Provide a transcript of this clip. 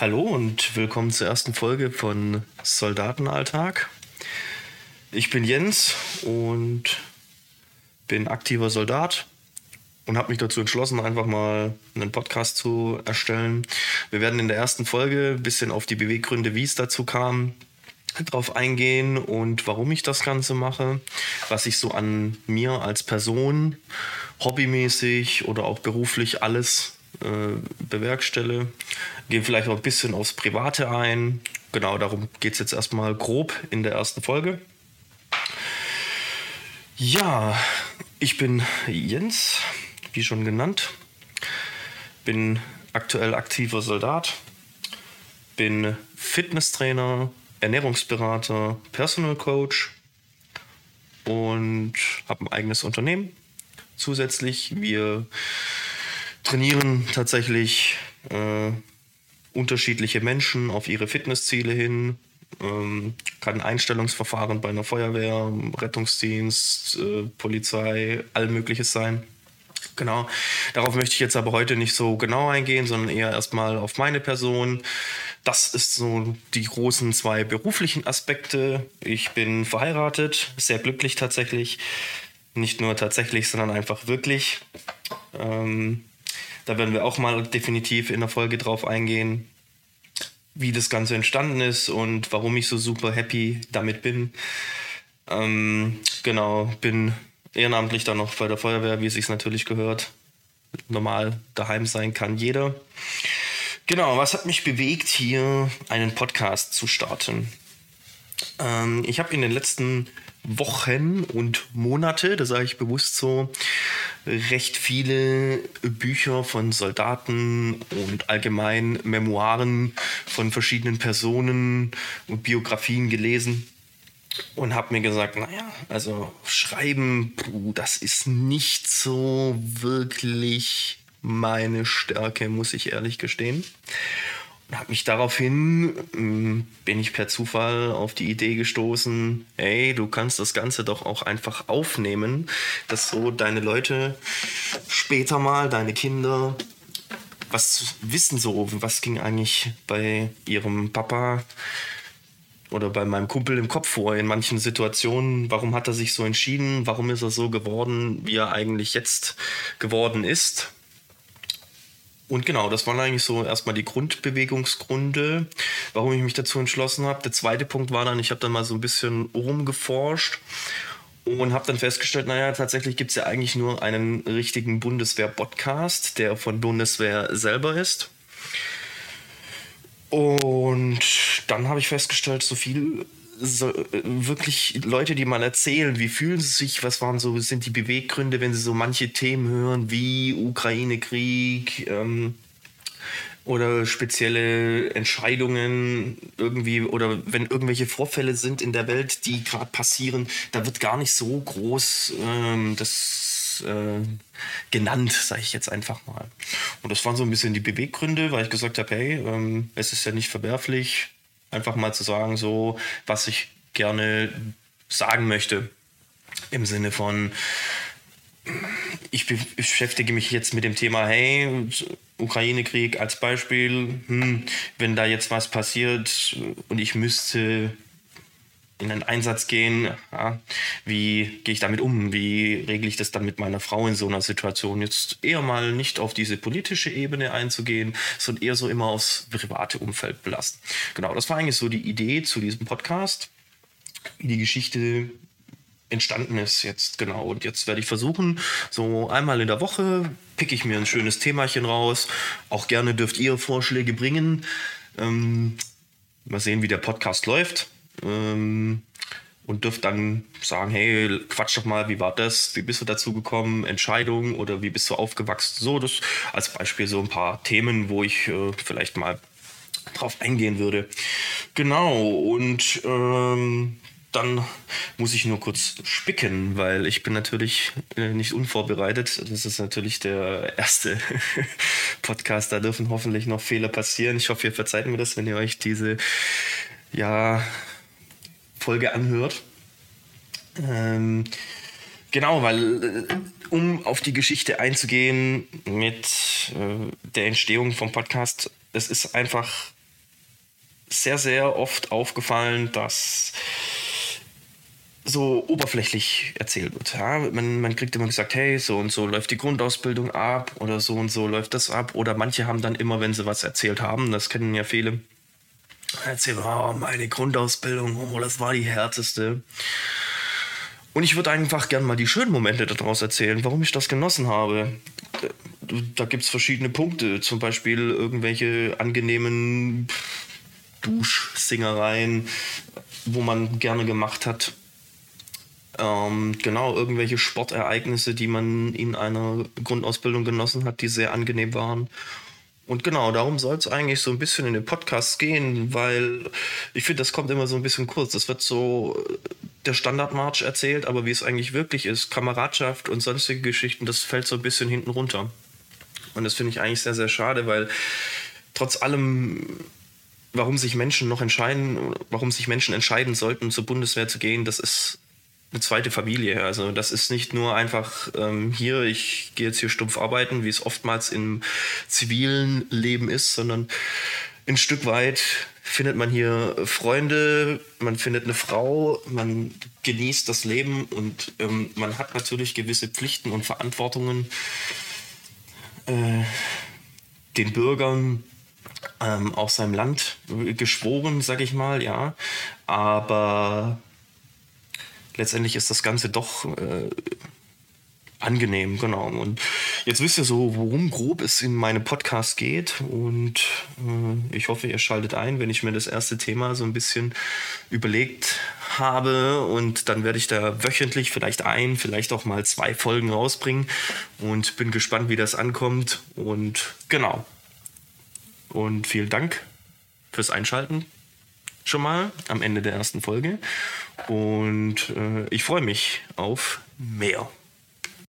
Hallo und willkommen zur ersten Folge von Soldatenalltag. Ich bin Jens und bin aktiver Soldat und habe mich dazu entschlossen, einfach mal einen Podcast zu erstellen. Wir werden in der ersten Folge ein bisschen auf die Beweggründe, wie es dazu kam, drauf eingehen und warum ich das Ganze mache, was ich so an mir als Person, hobbymäßig oder auch beruflich alles bewerkstelle. Gehen vielleicht auch ein bisschen aufs Private ein. Genau, darum geht es jetzt erstmal grob in der ersten Folge. Ja, ich bin Jens, wie schon genannt. Bin aktuell aktiver Soldat. Bin Fitnesstrainer, Ernährungsberater, Personal Coach und habe ein eigenes Unternehmen. Zusätzlich, wir trainieren tatsächlich äh, unterschiedliche Menschen auf ihre Fitnessziele hin. Ähm, kann Einstellungsverfahren bei einer Feuerwehr, Rettungsdienst, äh, Polizei, all Mögliches sein. Genau. Darauf möchte ich jetzt aber heute nicht so genau eingehen, sondern eher erstmal auf meine Person. Das ist so die großen zwei beruflichen Aspekte. Ich bin verheiratet, sehr glücklich tatsächlich. Nicht nur tatsächlich, sondern einfach wirklich. Ähm, da werden wir auch mal definitiv in der Folge drauf eingehen, wie das Ganze entstanden ist und warum ich so super happy damit bin. Ähm, genau, bin ehrenamtlich dann noch bei der Feuerwehr, wie es sich natürlich gehört. Normal daheim sein kann jeder. Genau, was hat mich bewegt, hier einen Podcast zu starten? Ähm, ich habe in den letzten Wochen und Monate, das sage ich bewusst so, recht viele Bücher von Soldaten und allgemein Memoiren von verschiedenen Personen und Biografien gelesen und habe mir gesagt, naja, also schreiben, das ist nicht so wirklich meine Stärke, muss ich ehrlich gestehen habe mich daraufhin, ähm, bin ich per Zufall auf die Idee gestoßen, hey, du kannst das Ganze doch auch einfach aufnehmen, dass so deine Leute später mal, deine Kinder, was wissen so, was ging eigentlich bei ihrem Papa oder bei meinem Kumpel im Kopf vor in manchen Situationen, warum hat er sich so entschieden, warum ist er so geworden, wie er eigentlich jetzt geworden ist und genau, das waren eigentlich so erstmal die Grundbewegungsgründe, warum ich mich dazu entschlossen habe. Der zweite Punkt war dann, ich habe dann mal so ein bisschen rumgeforscht und habe dann festgestellt, naja, tatsächlich gibt es ja eigentlich nur einen richtigen Bundeswehr-Podcast, der von Bundeswehr selber ist. Und dann habe ich festgestellt, so viel so, äh, wirklich Leute, die mal erzählen, wie fühlen sie sich, was waren so, sind die Beweggründe, wenn sie so manche Themen hören, wie Ukraine-Krieg ähm, oder spezielle Entscheidungen irgendwie oder wenn irgendwelche Vorfälle sind in der Welt, die gerade passieren, da wird gar nicht so groß ähm, das äh, genannt, sage ich jetzt einfach mal. Und das waren so ein bisschen die Beweggründe, weil ich gesagt habe, hey, ähm, es ist ja nicht verwerflich, Einfach mal zu sagen, so, was ich gerne sagen möchte. Im Sinne von, ich beschäftige mich jetzt mit dem Thema, hey, Ukraine-Krieg als Beispiel, hm, wenn da jetzt was passiert und ich müsste in einen Einsatz gehen, ja, wie gehe ich damit um? Wie regle ich das dann mit meiner Frau in so einer Situation? Jetzt eher mal nicht auf diese politische Ebene einzugehen, sondern eher so immer aufs private Umfeld belasten. Genau, das war eigentlich so die Idee zu diesem Podcast, wie die Geschichte entstanden ist jetzt genau. Und jetzt werde ich versuchen, so einmal in der Woche picke ich mir ein schönes Themachen raus. Auch gerne dürft ihr Vorschläge bringen. Ähm, mal sehen, wie der Podcast läuft ähm, und dürft dann sagen, hey, quatsch doch mal, wie war das? Wie bist du dazu gekommen? Entscheidung oder wie bist du aufgewachsen? So, das als Beispiel so ein paar Themen, wo ich äh, vielleicht mal drauf eingehen würde. Genau, und ähm, dann muss ich nur kurz spicken, weil ich bin natürlich äh, nicht unvorbereitet. Das ist natürlich der erste Podcast. Da dürfen hoffentlich noch Fehler passieren. Ich hoffe, ihr verzeiht mir das, wenn ihr euch diese ja Folge anhört. Ähm, genau, weil äh, um auf die Geschichte einzugehen mit äh, der Entstehung vom Podcast, es ist einfach sehr, sehr oft aufgefallen, dass so oberflächlich erzählt wird. Ja? Man, man kriegt immer gesagt, hey, so und so läuft die Grundausbildung ab oder so und so läuft das ab. Oder manche haben dann immer, wenn sie was erzählt haben, das kennen ja viele, erzählen, oh, meine Grundausbildung, oh, das war die härteste. Und ich würde einfach gern mal die schönen Momente daraus erzählen, warum ich das genossen habe. Da gibt es verschiedene Punkte, zum Beispiel irgendwelche angenehmen Duschsingereien, wo man gerne gemacht hat. Ähm, genau, irgendwelche Sportereignisse, die man in einer Grundausbildung genossen hat, die sehr angenehm waren. Und genau, darum soll es eigentlich so ein bisschen in den Podcast gehen, weil ich finde, das kommt immer so ein bisschen kurz. Das wird so äh, der Standardmarsch erzählt, aber wie es eigentlich wirklich ist, Kameradschaft und sonstige Geschichten, das fällt so ein bisschen hinten runter. Und das finde ich eigentlich sehr, sehr schade, weil trotz allem warum sich Menschen noch entscheiden, warum sich Menschen entscheiden sollten, zur Bundeswehr zu gehen, das ist eine zweite Familie. Also das ist nicht nur einfach ähm, hier, ich gehe jetzt hier stumpf arbeiten, wie es oftmals im zivilen Leben ist, sondern ein Stück weit findet man hier Freunde, man findet eine Frau, man genießt das Leben und ähm, man hat natürlich gewisse Pflichten und Verantwortungen äh, den Bürgern ähm, aus seinem Land geschworen, sag ich mal, ja. Aber letztendlich ist das Ganze doch äh, angenehm, genau. Und jetzt wisst ihr so, worum grob es in meinem Podcast geht. Und äh, ich hoffe, ihr schaltet ein, wenn ich mir das erste Thema so ein bisschen überlegt habe. Und dann werde ich da wöchentlich vielleicht ein, vielleicht auch mal zwei Folgen rausbringen. Und bin gespannt, wie das ankommt. Und genau. Und vielen Dank fürs Einschalten schon mal am Ende der ersten Folge. Und äh, ich freue mich auf mehr.